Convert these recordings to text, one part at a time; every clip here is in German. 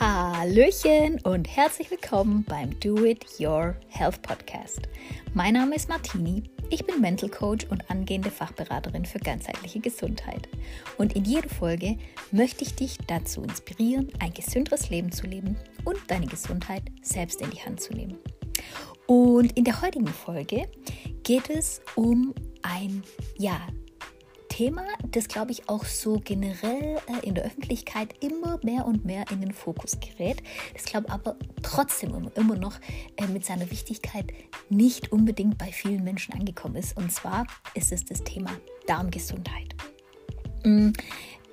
Hallöchen und herzlich willkommen beim Do It Your Health Podcast. Mein Name ist Martini, ich bin Mental Coach und angehende Fachberaterin für ganzheitliche Gesundheit. Und in jeder Folge möchte ich dich dazu inspirieren, ein gesünderes Leben zu leben und deine Gesundheit selbst in die Hand zu nehmen. Und in der heutigen Folge geht es um ein ja, Thema, das, glaube ich, auch so generell äh, in der Öffentlichkeit immer mehr und mehr in den Fokus gerät. Das glaube aber trotzdem immer, immer noch äh, mit seiner Wichtigkeit nicht unbedingt bei vielen Menschen angekommen ist. Und zwar ist es das Thema Darmgesundheit. Mm,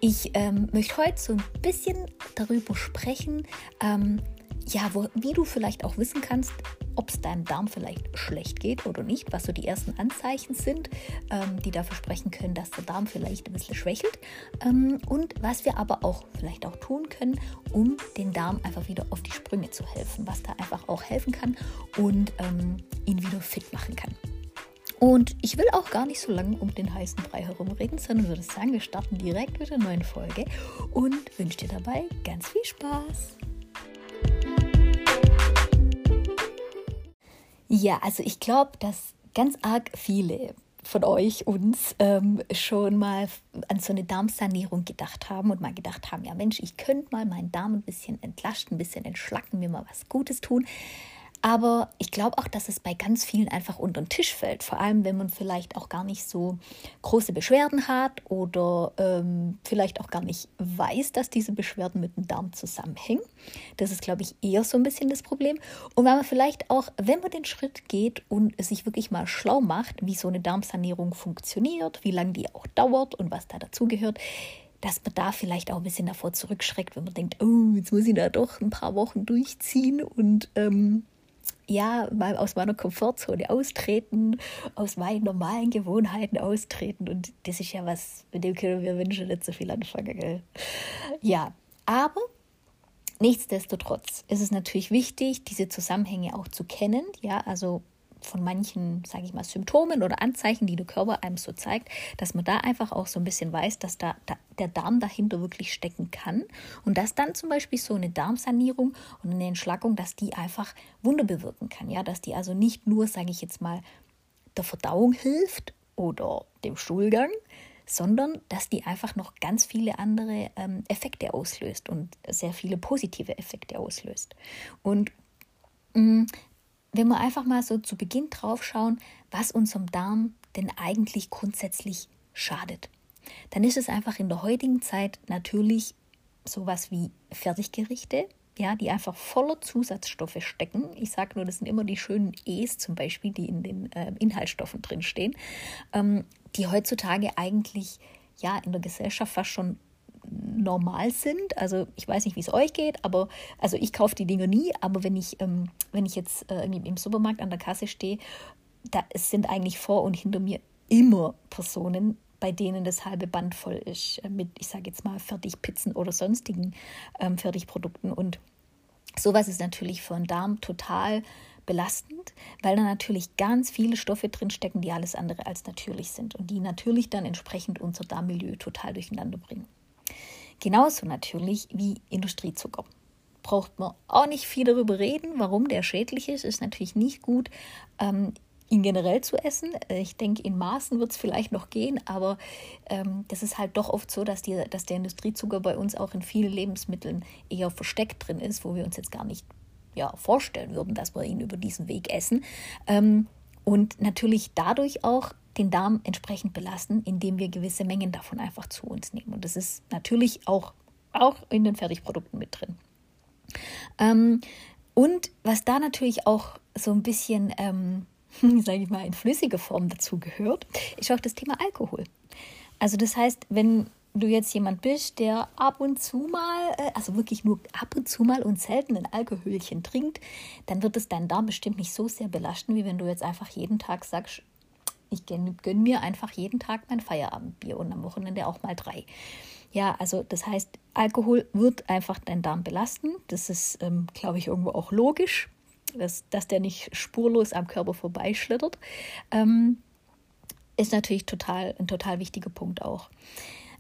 ich ähm, möchte heute so ein bisschen darüber sprechen, ähm, ja, wo, wie du vielleicht auch wissen kannst, ob es deinem Darm vielleicht schlecht geht oder nicht, was so die ersten Anzeichen sind, ähm, die dafür sprechen können, dass der Darm vielleicht ein bisschen schwächelt ähm, und was wir aber auch vielleicht auch tun können, um den Darm einfach wieder auf die Sprünge zu helfen, was da einfach auch helfen kann und ähm, ihn wieder fit machen kann. Und ich will auch gar nicht so lange um den heißen Brei herumreden, sondern würde sagen, wir starten direkt mit der neuen Folge und wünsche dir dabei ganz viel Spaß. Ja, also ich glaube, dass ganz arg viele von euch uns ähm, schon mal an so eine Darmsanierung gedacht haben und mal gedacht haben, ja Mensch, ich könnte mal meinen Darm ein bisschen entlasten, ein bisschen entschlacken, mir mal was Gutes tun. Aber ich glaube auch, dass es bei ganz vielen einfach unter den Tisch fällt. Vor allem, wenn man vielleicht auch gar nicht so große Beschwerden hat oder ähm, vielleicht auch gar nicht weiß, dass diese Beschwerden mit dem Darm zusammenhängen. Das ist, glaube ich, eher so ein bisschen das Problem. Und weil man vielleicht auch, wenn man den Schritt geht und sich wirklich mal schlau macht, wie so eine Darmsanierung funktioniert, wie lange die auch dauert und was da dazugehört, dass man da vielleicht auch ein bisschen davor zurückschreckt, wenn man denkt, oh, jetzt muss ich da doch ein paar Wochen durchziehen und ähm, ja, mal aus meiner Komfortzone austreten, aus meinen normalen Gewohnheiten austreten. Und das ist ja was, mit dem können wir Menschen nicht so viel anfangen. Gell? Ja, aber nichtsdestotrotz ist es natürlich wichtig, diese Zusammenhänge auch zu kennen. Ja, also von manchen, sage ich mal, Symptomen oder Anzeichen, die der Körper einem so zeigt, dass man da einfach auch so ein bisschen weiß, dass da, da, der Darm dahinter wirklich stecken kann und dass dann zum Beispiel so eine Darmsanierung und eine Entschlackung, dass die einfach Wunder bewirken kann, ja, dass die also nicht nur, sage ich jetzt mal, der Verdauung hilft oder dem Stuhlgang, sondern dass die einfach noch ganz viele andere ähm, Effekte auslöst und sehr viele positive Effekte auslöst. Und mm, wenn wir einfach mal so zu Beginn drauf schauen, was unserem Darm denn eigentlich grundsätzlich schadet, dann ist es einfach in der heutigen Zeit natürlich sowas wie Fertiggerichte, ja, die einfach voller Zusatzstoffe stecken. Ich sage nur, das sind immer die schönen E's zum Beispiel, die in den äh, Inhaltsstoffen drinstehen, ähm, die heutzutage eigentlich ja in der Gesellschaft fast schon normal sind. Also ich weiß nicht, wie es euch geht, aber also ich kaufe die Dinger nie, aber wenn ich, ähm, wenn ich jetzt äh, im Supermarkt an der Kasse stehe, da sind eigentlich vor und hinter mir immer Personen, bei denen das halbe Band voll ist äh, mit, ich sage jetzt mal, Fertigpizzen oder sonstigen ähm, Fertigprodukten. Und sowas ist natürlich für den Darm total belastend, weil da natürlich ganz viele Stoffe drinstecken, die alles andere als natürlich sind und die natürlich dann entsprechend unser Darmmilieu total durcheinander bringen. Genauso natürlich wie Industriezucker. Braucht man auch nicht viel darüber reden, warum der schädlich ist. Ist natürlich nicht gut, ähm, ihn generell zu essen. Ich denke, in Maßen wird es vielleicht noch gehen, aber ähm, das ist halt doch oft so, dass, die, dass der Industriezucker bei uns auch in vielen Lebensmitteln eher versteckt drin ist, wo wir uns jetzt gar nicht ja, vorstellen würden, dass wir ihn über diesen Weg essen. Ähm, und natürlich dadurch auch den Darm entsprechend belasten, indem wir gewisse Mengen davon einfach zu uns nehmen. Und das ist natürlich auch, auch in den Fertigprodukten mit drin. Ähm, und was da natürlich auch so ein bisschen, ähm, sage ich mal, in flüssiger Form dazu gehört, ist auch das Thema Alkohol. Also das heißt, wenn du jetzt jemand bist, der ab und zu mal, äh, also wirklich nur ab und zu mal und selten ein Alkoholchen trinkt, dann wird es deinen Darm bestimmt nicht so sehr belasten, wie wenn du jetzt einfach jeden Tag sagst, ich gönne gönn mir einfach jeden Tag mein Feierabendbier und am Wochenende auch mal drei. Ja, also das heißt, Alkohol wird einfach deinen Darm belasten. Das ist, ähm, glaube ich, irgendwo auch logisch, dass, dass der nicht spurlos am Körper vorbeischlittert. Ähm, ist natürlich total, ein total wichtiger Punkt auch.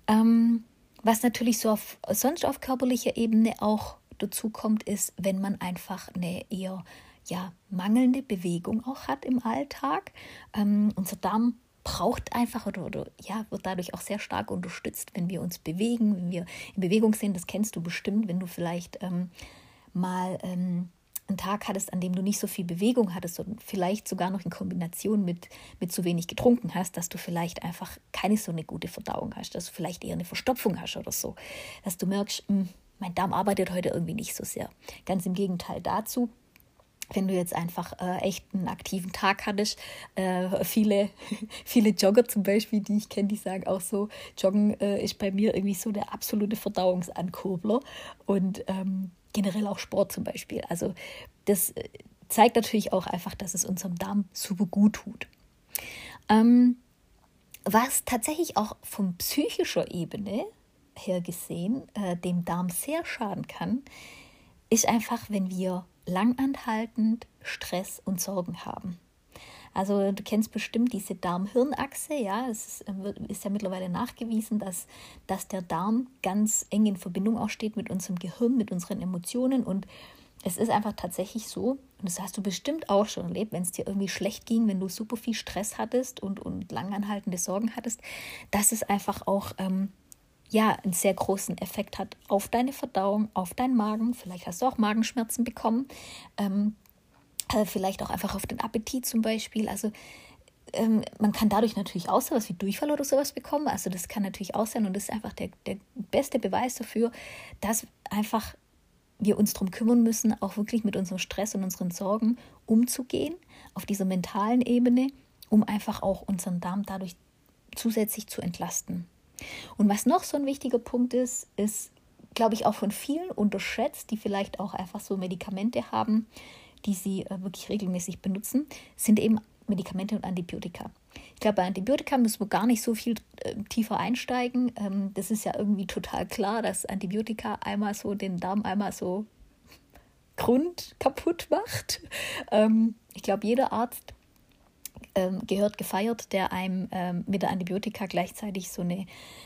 Ähm, was natürlich so auf, sonst auf körperlicher Ebene auch dazu kommt, ist, wenn man einfach eine eher ja, mangelnde Bewegung auch hat im Alltag. Ähm, unser Darm braucht einfach oder, oder ja, wird dadurch auch sehr stark unterstützt, wenn wir uns bewegen, wenn wir in Bewegung sind. Das kennst du bestimmt, wenn du vielleicht ähm, mal ähm, einen Tag hattest, an dem du nicht so viel Bewegung hattest und vielleicht sogar noch in Kombination mit, mit zu wenig getrunken hast, dass du vielleicht einfach keine so eine gute Verdauung hast, dass du vielleicht eher eine Verstopfung hast oder so. Dass du merkst, mh, hm, mein Darm arbeitet heute irgendwie nicht so sehr. Ganz im Gegenteil dazu wenn du jetzt einfach äh, echt einen aktiven Tag hattest, äh, viele, viele Jogger zum Beispiel, die ich kenne, die sagen auch so, Joggen äh, ist bei mir irgendwie so der absolute Verdauungsankurbler und ähm, generell auch Sport zum Beispiel. Also das äh, zeigt natürlich auch einfach, dass es unserem Darm super gut tut. Ähm, was tatsächlich auch von psychischer Ebene her gesehen äh, dem Darm sehr schaden kann, ist einfach, wenn wir langanhaltend Stress und Sorgen haben. Also du kennst bestimmt diese Darm-Hirn-Achse, ja, es ist, äh, ist, ja mittlerweile nachgewiesen, dass, dass der Darm ganz eng in Verbindung auch steht mit unserem Gehirn, mit unseren Emotionen und es ist einfach tatsächlich so, und das hast du bestimmt auch schon erlebt, wenn es dir irgendwie schlecht ging, wenn du super viel Stress hattest und, und langanhaltende Sorgen hattest, dass es einfach auch ähm, ja, einen sehr großen Effekt hat auf deine Verdauung, auf deinen Magen. Vielleicht hast du auch Magenschmerzen bekommen. Ähm, äh, vielleicht auch einfach auf den Appetit zum Beispiel. Also ähm, man kann dadurch natürlich auch sowas wie Durchfall oder sowas bekommen. Also das kann natürlich auch sein und das ist einfach der, der beste Beweis dafür, dass einfach wir uns darum kümmern müssen, auch wirklich mit unserem Stress und unseren Sorgen umzugehen, auf dieser mentalen Ebene, um einfach auch unseren Darm dadurch zusätzlich zu entlasten. Und was noch so ein wichtiger Punkt ist, ist, glaube ich, auch von vielen unterschätzt, die vielleicht auch einfach so Medikamente haben, die sie äh, wirklich regelmäßig benutzen, sind eben Medikamente und Antibiotika. Ich glaube, bei Antibiotika müssen wir gar nicht so viel äh, tiefer einsteigen. Ähm, das ist ja irgendwie total klar, dass Antibiotika einmal so den Darm einmal so Grund kaputt macht. Ähm, ich glaube, jeder Arzt ähm, gehört gefeiert, der einem ähm, mit der Antibiotika gleichzeitig so eine,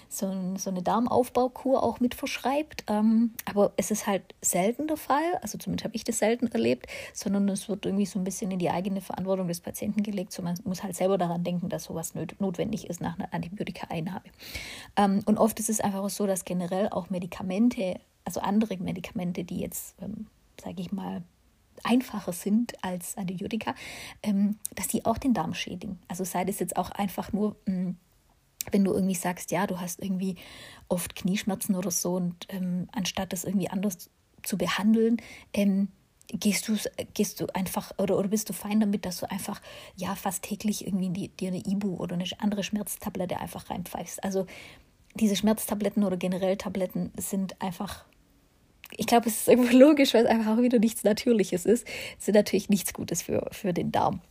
so, so eine Darmaufbaukur auch mit verschreibt. Ähm, aber es ist halt selten der Fall, also zumindest habe ich das selten erlebt, sondern es wird irgendwie so ein bisschen in die eigene Verantwortung des Patienten gelegt. So man muss halt selber daran denken, dass sowas notwendig ist nach einer Antibiotika-Einnahme. Ähm, und oft ist es einfach auch so, dass generell auch Medikamente, also andere Medikamente, die jetzt, ähm, sage ich mal, einfacher sind als Antibiotika, ähm, dass die auch den Darm schädigen. Also sei das jetzt auch einfach nur, ähm, wenn du irgendwie sagst, ja, du hast irgendwie oft Knieschmerzen oder so und ähm, anstatt das irgendwie anders zu behandeln, ähm, gehst du, gehst du einfach oder, oder bist du fein damit, dass du einfach ja fast täglich irgendwie die, dir eine Ibu oder eine andere Schmerztablette einfach reinpfeifst. Also diese Schmerztabletten oder generell Tabletten sind einfach ich glaube, es ist irgendwo logisch, weil es einfach auch wieder nichts Natürliches ist. Es ist natürlich nichts Gutes für, für den Darm.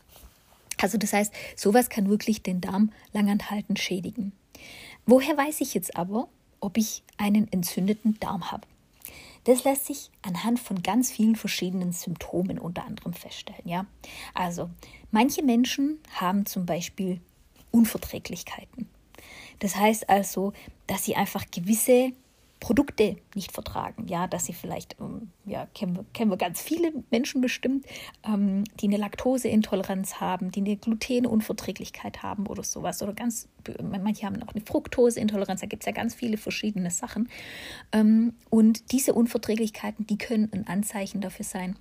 Also das heißt, sowas kann wirklich den Darm langanhaltend schädigen. Woher weiß ich jetzt aber, ob ich einen entzündeten Darm habe? Das lässt sich anhand von ganz vielen verschiedenen Symptomen unter anderem feststellen. Ja? Also, manche Menschen haben zum Beispiel Unverträglichkeiten. Das heißt also, dass sie einfach gewisse Produkte nicht vertragen. Ja, dass sie vielleicht, ähm, ja, kennen wir, kennen wir ganz viele Menschen bestimmt, ähm, die eine Laktoseintoleranz haben, die eine Glutenunverträglichkeit haben oder sowas. Oder ganz, manche haben auch eine Fructoseintoleranz, da gibt es ja ganz viele verschiedene Sachen. Ähm, und diese Unverträglichkeiten, die können ein Anzeichen dafür sein,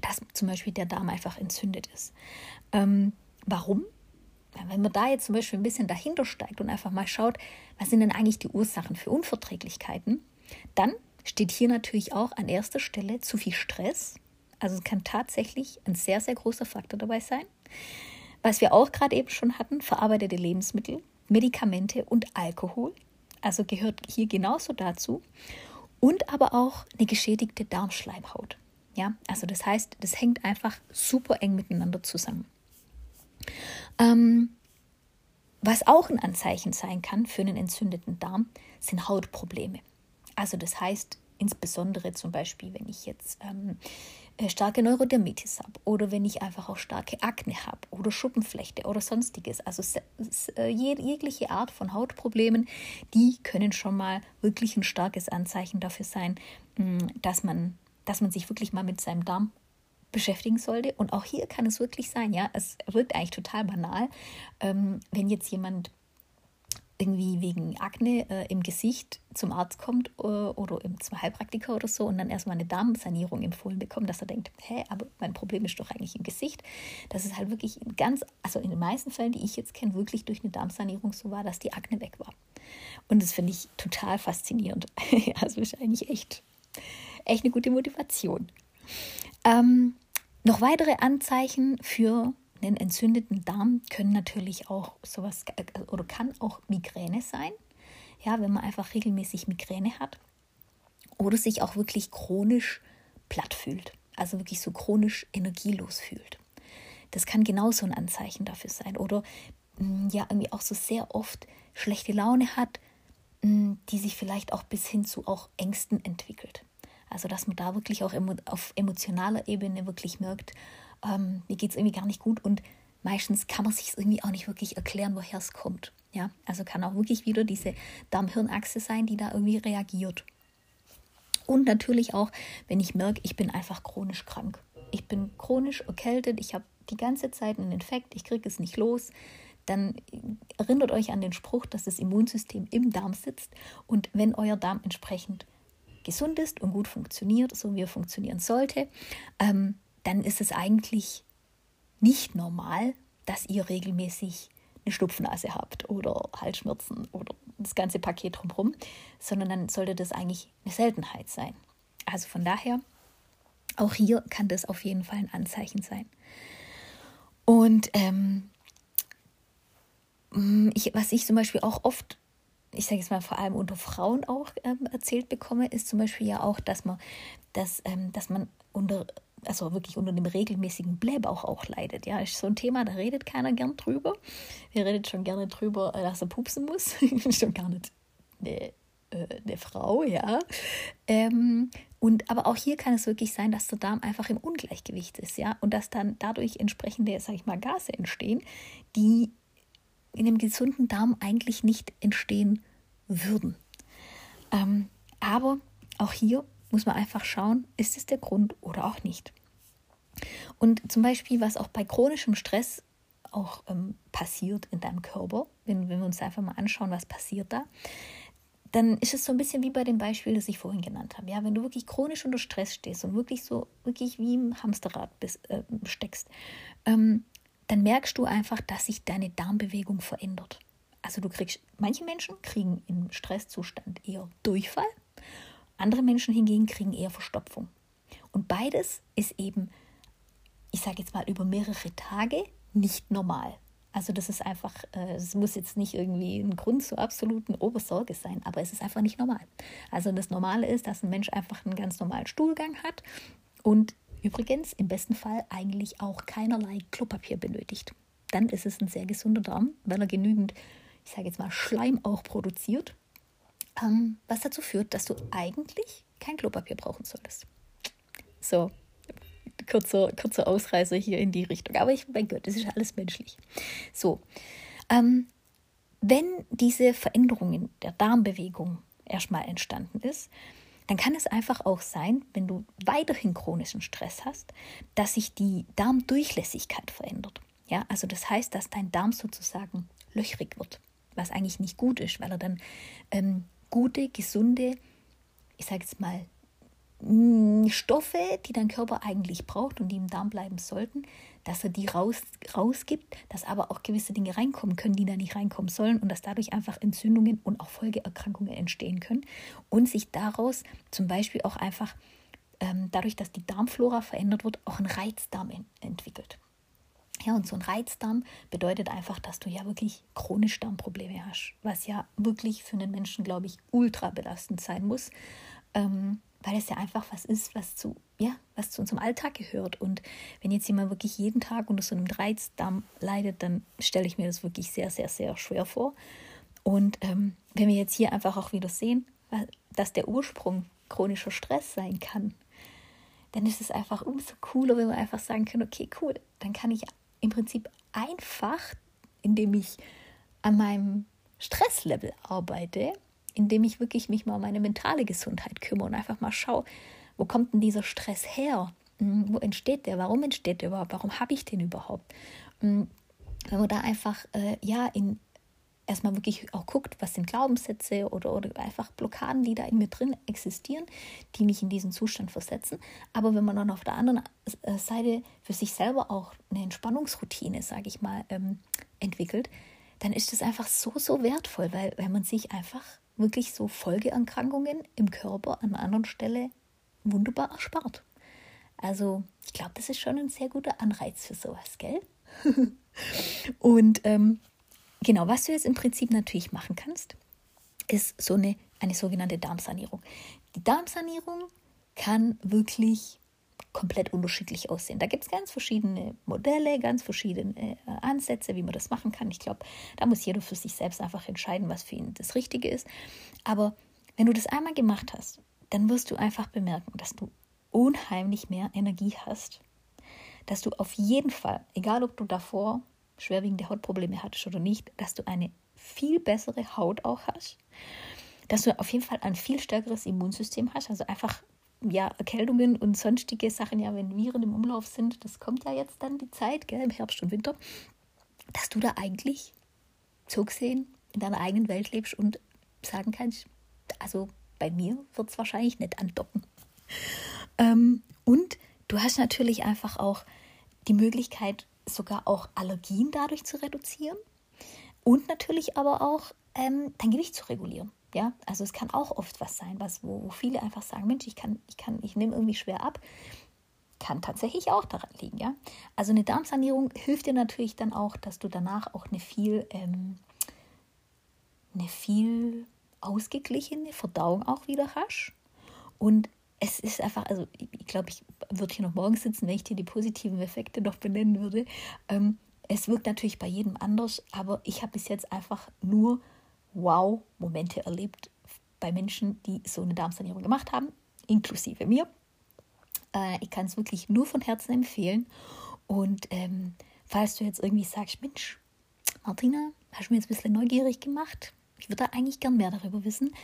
dass zum Beispiel der Darm einfach entzündet ist. Ähm, warum? Wenn man da jetzt zum Beispiel ein bisschen dahinter steigt und einfach mal schaut, was sind denn eigentlich die Ursachen für Unverträglichkeiten, dann steht hier natürlich auch an erster Stelle zu viel Stress. Also es kann tatsächlich ein sehr, sehr großer Faktor dabei sein. Was wir auch gerade eben schon hatten, verarbeitete Lebensmittel, Medikamente und Alkohol. Also gehört hier genauso dazu. Und aber auch eine geschädigte Darmschleimhaut. Ja, also das heißt, das hängt einfach super eng miteinander zusammen. Ähm, was auch ein Anzeichen sein kann für einen entzündeten Darm, sind Hautprobleme. Also das heißt insbesondere zum Beispiel, wenn ich jetzt ähm, äh, starke Neurodermitis habe oder wenn ich einfach auch starke Akne habe oder Schuppenflechte oder sonstiges. Also äh, jegliche Art von Hautproblemen, die können schon mal wirklich ein starkes Anzeichen dafür sein, mm, dass man dass man sich wirklich mal mit seinem Darm beschäftigen sollte. Und auch hier kann es wirklich sein, ja, es wirkt eigentlich total banal, ähm, wenn jetzt jemand irgendwie wegen Akne äh, im Gesicht zum Arzt kommt äh, oder zum Heilpraktiker oder so und dann erstmal eine Darmsanierung empfohlen bekommt, dass er denkt, hä, aber mein Problem ist doch eigentlich im Gesicht. Das ist halt wirklich ganz, also in den meisten Fällen, die ich jetzt kenne, wirklich durch eine Darmsanierung so war, dass die Akne weg war. Und das finde ich total faszinierend. also ist eigentlich echt, echt eine gute Motivation. Ähm, noch weitere Anzeichen für einen entzündeten Darm können natürlich auch sowas äh, oder kann auch Migräne sein. Ja, wenn man einfach regelmäßig Migräne hat oder sich auch wirklich chronisch platt fühlt, also wirklich so chronisch energielos fühlt. Das kann genauso ein Anzeichen dafür sein oder mm, ja irgendwie auch so sehr oft schlechte Laune hat, mm, die sich vielleicht auch bis hin zu auch Ängsten entwickelt. Also dass man da wirklich auch auf emotionaler Ebene wirklich merkt, ähm, mir geht es irgendwie gar nicht gut und meistens kann man sich irgendwie auch nicht wirklich erklären, woher es kommt. Ja, also kann auch wirklich wieder diese Darm-Hirn-Achse sein, die da irgendwie reagiert. Und natürlich auch, wenn ich merke, ich bin einfach chronisch krank. Ich bin chronisch erkältet, ich habe die ganze Zeit einen Infekt, ich kriege es nicht los, dann erinnert euch an den Spruch, dass das Immunsystem im Darm sitzt und wenn euer Darm entsprechend gesund ist und gut funktioniert, so wie er funktionieren sollte, ähm, dann ist es eigentlich nicht normal, dass ihr regelmäßig eine Schnupfnase habt oder Halsschmerzen oder das ganze Paket drumherum, sondern dann sollte das eigentlich eine Seltenheit sein. Also von daher, auch hier kann das auf jeden Fall ein Anzeichen sein. Und ähm, ich, was ich zum Beispiel auch oft, ich sage jetzt mal vor allem unter Frauen auch ähm, erzählt bekomme, ist zum Beispiel ja auch, dass man, dass, ähm, dass man unter also wirklich unter dem regelmäßigen Blähbauch auch leidet. Ja, ist so ein Thema, da redet keiner gern drüber. Wer redet schon gerne drüber, äh, dass er pupsen muss? schon gar nicht eine, äh, eine Frau, ja. Ähm, und aber auch hier kann es wirklich sein, dass der Darm einfach im Ungleichgewicht ist, ja, und dass dann dadurch entsprechende, sag ich mal, Gase entstehen, die in einem gesunden Darm eigentlich nicht entstehen würden. Ähm, aber auch hier muss man einfach schauen, ist es der Grund oder auch nicht. Und zum Beispiel, was auch bei chronischem Stress auch ähm, passiert in deinem Körper, wenn, wenn wir uns einfach mal anschauen, was passiert da, dann ist es so ein bisschen wie bei dem Beispiel, das ich vorhin genannt habe. Ja, wenn du wirklich chronisch unter Stress stehst und wirklich so, wirklich wie im Hamsterrad bist, äh, steckst, ähm, dann merkst du einfach, dass sich deine Darmbewegung verändert. Also du kriegst, manche Menschen kriegen im Stresszustand eher Durchfall andere Menschen hingegen kriegen eher Verstopfung. Und beides ist eben, ich sage jetzt mal, über mehrere Tage nicht normal. Also das ist einfach, äh, es muss jetzt nicht irgendwie ein Grund zur absoluten Obersorge sein, aber es ist einfach nicht normal. Also das Normale ist, dass ein Mensch einfach einen ganz normalen Stuhlgang hat und übrigens im besten Fall eigentlich auch keinerlei Klopapier benötigt. Dann ist es ein sehr gesunder Darm, weil er genügend, ich sage jetzt mal, Schleim auch produziert ähm, was dazu führt, dass du eigentlich kein Klopapier brauchen solltest. So, kurzer, kurzer Ausreißer hier in die Richtung. Aber ich, mein Gott, das ist alles menschlich. So, ähm, wenn diese Veränderung in der Darmbewegung erstmal entstanden ist, dann kann es einfach auch sein, wenn du weiterhin chronischen Stress hast, dass sich die Darmdurchlässigkeit verändert. Ja, also das heißt, dass dein Darm sozusagen löchrig wird, was eigentlich nicht gut ist, weil er dann ähm, gute, gesunde, ich sage jetzt mal, mm, Stoffe, die dein Körper eigentlich braucht und die im Darm bleiben sollten, dass er die raus, rausgibt, dass aber auch gewisse Dinge reinkommen können, die da nicht reinkommen sollen und dass dadurch einfach Entzündungen und auch Folgeerkrankungen entstehen können und sich daraus zum Beispiel auch einfach ähm, dadurch, dass die Darmflora verändert wird, auch ein Reizdarm in, entwickelt. Ja, und so ein Reizdarm bedeutet einfach, dass du ja wirklich chronisch Darmprobleme hast, was ja wirklich für einen Menschen, glaube ich, ultra belastend sein muss, ähm, weil es ja einfach was ist, was zu, ja, was zu unserem Alltag gehört. Und wenn jetzt jemand wirklich jeden Tag unter so einem Reizdarm leidet, dann stelle ich mir das wirklich sehr, sehr, sehr schwer vor. Und ähm, wenn wir jetzt hier einfach auch wieder sehen, dass der Ursprung chronischer Stress sein kann, dann ist es einfach umso cooler, wenn wir einfach sagen können, okay, cool, dann kann ich im Prinzip einfach, indem ich an meinem Stresslevel arbeite, indem ich wirklich mich mal um meine mentale Gesundheit kümmere und einfach mal schaue, Wo kommt denn dieser Stress her? Hm, wo entsteht der? Warum entsteht der überhaupt? Warum habe ich den überhaupt? Hm, wenn man da einfach äh, ja in erstmal wirklich auch guckt, was sind Glaubenssätze oder, oder einfach Blockaden, die da in mir drin existieren, die mich in diesen Zustand versetzen. Aber wenn man dann auf der anderen äh, Seite für sich selber auch eine Entspannungsroutine, sage ich mal, ähm, entwickelt, dann ist das einfach so, so wertvoll, weil, weil man sich einfach wirklich so Folgeerkrankungen im Körper an einer anderen Stelle wunderbar erspart. Also ich glaube, das ist schon ein sehr guter Anreiz für sowas, gell? Und ähm, genau, was du jetzt im Prinzip natürlich machen kannst, ist so eine, eine sogenannte Darmsanierung. Die Darmsanierung kann wirklich komplett unterschiedlich aussehen. Da gibt es ganz verschiedene Modelle, ganz verschiedene äh, Ansätze, wie man das machen kann. Ich glaube, da muss jeder für sich selbst einfach entscheiden, was für ihn das Richtige ist. Aber wenn du das einmal gemacht hast, dann wirst du einfach bemerken, dass du unheimlich mehr Energie hast. Dass du auf jeden Fall, egal ob du davor schwerwiegende Hautprobleme hattest oder nicht, dass du eine viel bessere Haut auch hast. Dass du auf jeden Fall ein viel stärkeres Immunsystem hast, also einfach ja, Erkältungen und sonstige Sachen, ja, wenn Viren im Umlauf sind, das kommt ja jetzt dann die Zeit, gell, im Herbst und Winter, dass du da eigentlich so gesehen in deiner eigenen Welt lebst und sagen kannst, also bei mir wird es wahrscheinlich nicht andocken. Ähm, und du hast natürlich einfach auch die Möglichkeit, sogar auch Allergien dadurch zu reduzieren und natürlich aber auch ähm, dein Gewicht zu regulieren. Ja, also es kann auch oft was sein, was, wo, wo viele einfach sagen, Mensch, ich kann, ich kann, ich nehme irgendwie schwer ab. Kann tatsächlich auch daran liegen, ja. Also eine Darmsanierung hilft dir natürlich dann auch, dass du danach auch eine viel, ähm, eine viel ausgeglichene Verdauung auch wieder hast. Und es ist einfach, also ich glaube, ich würde hier noch morgen sitzen, wenn ich dir die positiven Effekte noch benennen würde. Ähm, es wirkt natürlich bei jedem anders, aber ich habe bis jetzt einfach nur Wow-Momente erlebt bei Menschen, die so eine Darmsanierung gemacht haben, inklusive mir. Äh, ich kann es wirklich nur von Herzen empfehlen. Und ähm, falls du jetzt irgendwie sagst, Mensch, Martina, hast du mir jetzt ein bisschen neugierig gemacht? Ich würde da eigentlich gern mehr darüber wissen.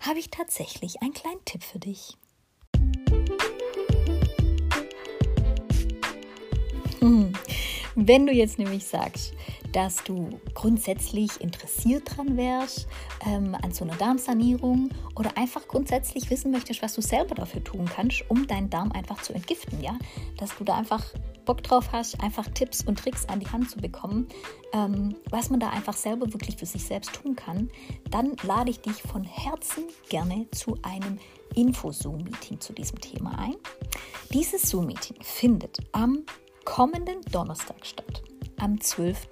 Habe ich tatsächlich einen kleinen Tipp für dich. Hm. Wenn du jetzt nämlich sagst, dass du grundsätzlich interessiert dran wärst ähm, an so einer Darmsanierung oder einfach grundsätzlich wissen möchtest, was du selber dafür tun kannst, um deinen Darm einfach zu entgiften, ja, dass du da einfach Bock drauf hast, einfach Tipps und Tricks an die Hand zu bekommen, ähm, was man da einfach selber wirklich für sich selbst tun kann, dann lade ich dich von Herzen gerne zu einem Info-Zoom-Meeting zu diesem Thema ein. Dieses Zoom-Meeting findet am kommenden Donnerstag statt, am 12.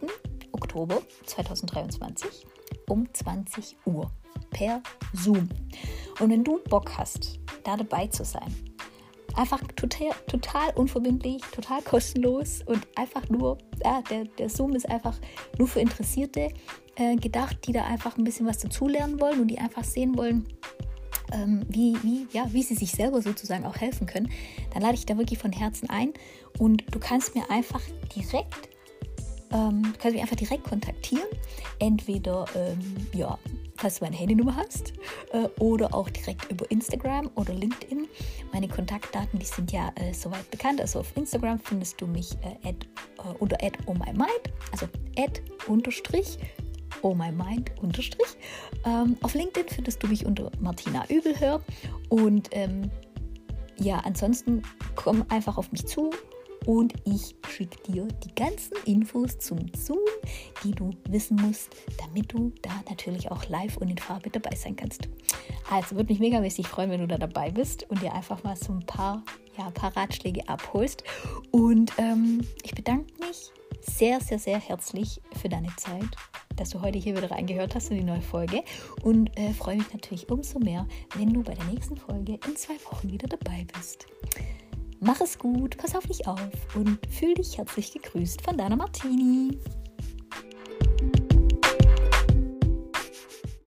Oktober 2023 um 20 Uhr per Zoom. Und wenn du Bock hast, da dabei zu sein, einfach total, total unverbindlich, total kostenlos und einfach nur, ja, der, der Zoom ist einfach nur für Interessierte äh, gedacht, die da einfach ein bisschen was dazulernen wollen und die einfach sehen wollen, ähm, wie, wie, ja, wie sie sich selber sozusagen auch helfen können, dann lade ich da wirklich von Herzen ein und du kannst mir einfach direkt ähm, kannst mich einfach direkt kontaktieren. Entweder, ähm, ja, falls du meine Handynummer hast, äh, oder auch direkt über Instagram oder LinkedIn. Meine Kontaktdaten, die sind ja äh, soweit bekannt. Also auf Instagram findest du mich äh, at, äh, unter at oh my mind, also at unterstrich oh my mind unterstrich. Ähm, auf LinkedIn findest du mich unter Martina Übelhör und ähm, ja, ansonsten komm einfach auf mich zu und ich schicke dir die ganzen Infos zum Zoom, die du wissen musst, damit du da natürlich auch live und in Farbe dabei sein kannst. Also würde mich megamäßig freuen, wenn du da dabei bist und dir einfach mal so ein paar, ja, ein paar Ratschläge abholst. Und ähm, ich bedanke mich sehr, sehr, sehr herzlich für deine Zeit, dass du heute hier wieder reingehört hast in die neue Folge und äh, freue mich natürlich umso mehr, wenn du bei der nächsten Folge in zwei Wochen wieder dabei bist. Mach es gut, pass auf dich auf und fühl dich herzlich gegrüßt von deiner Martini.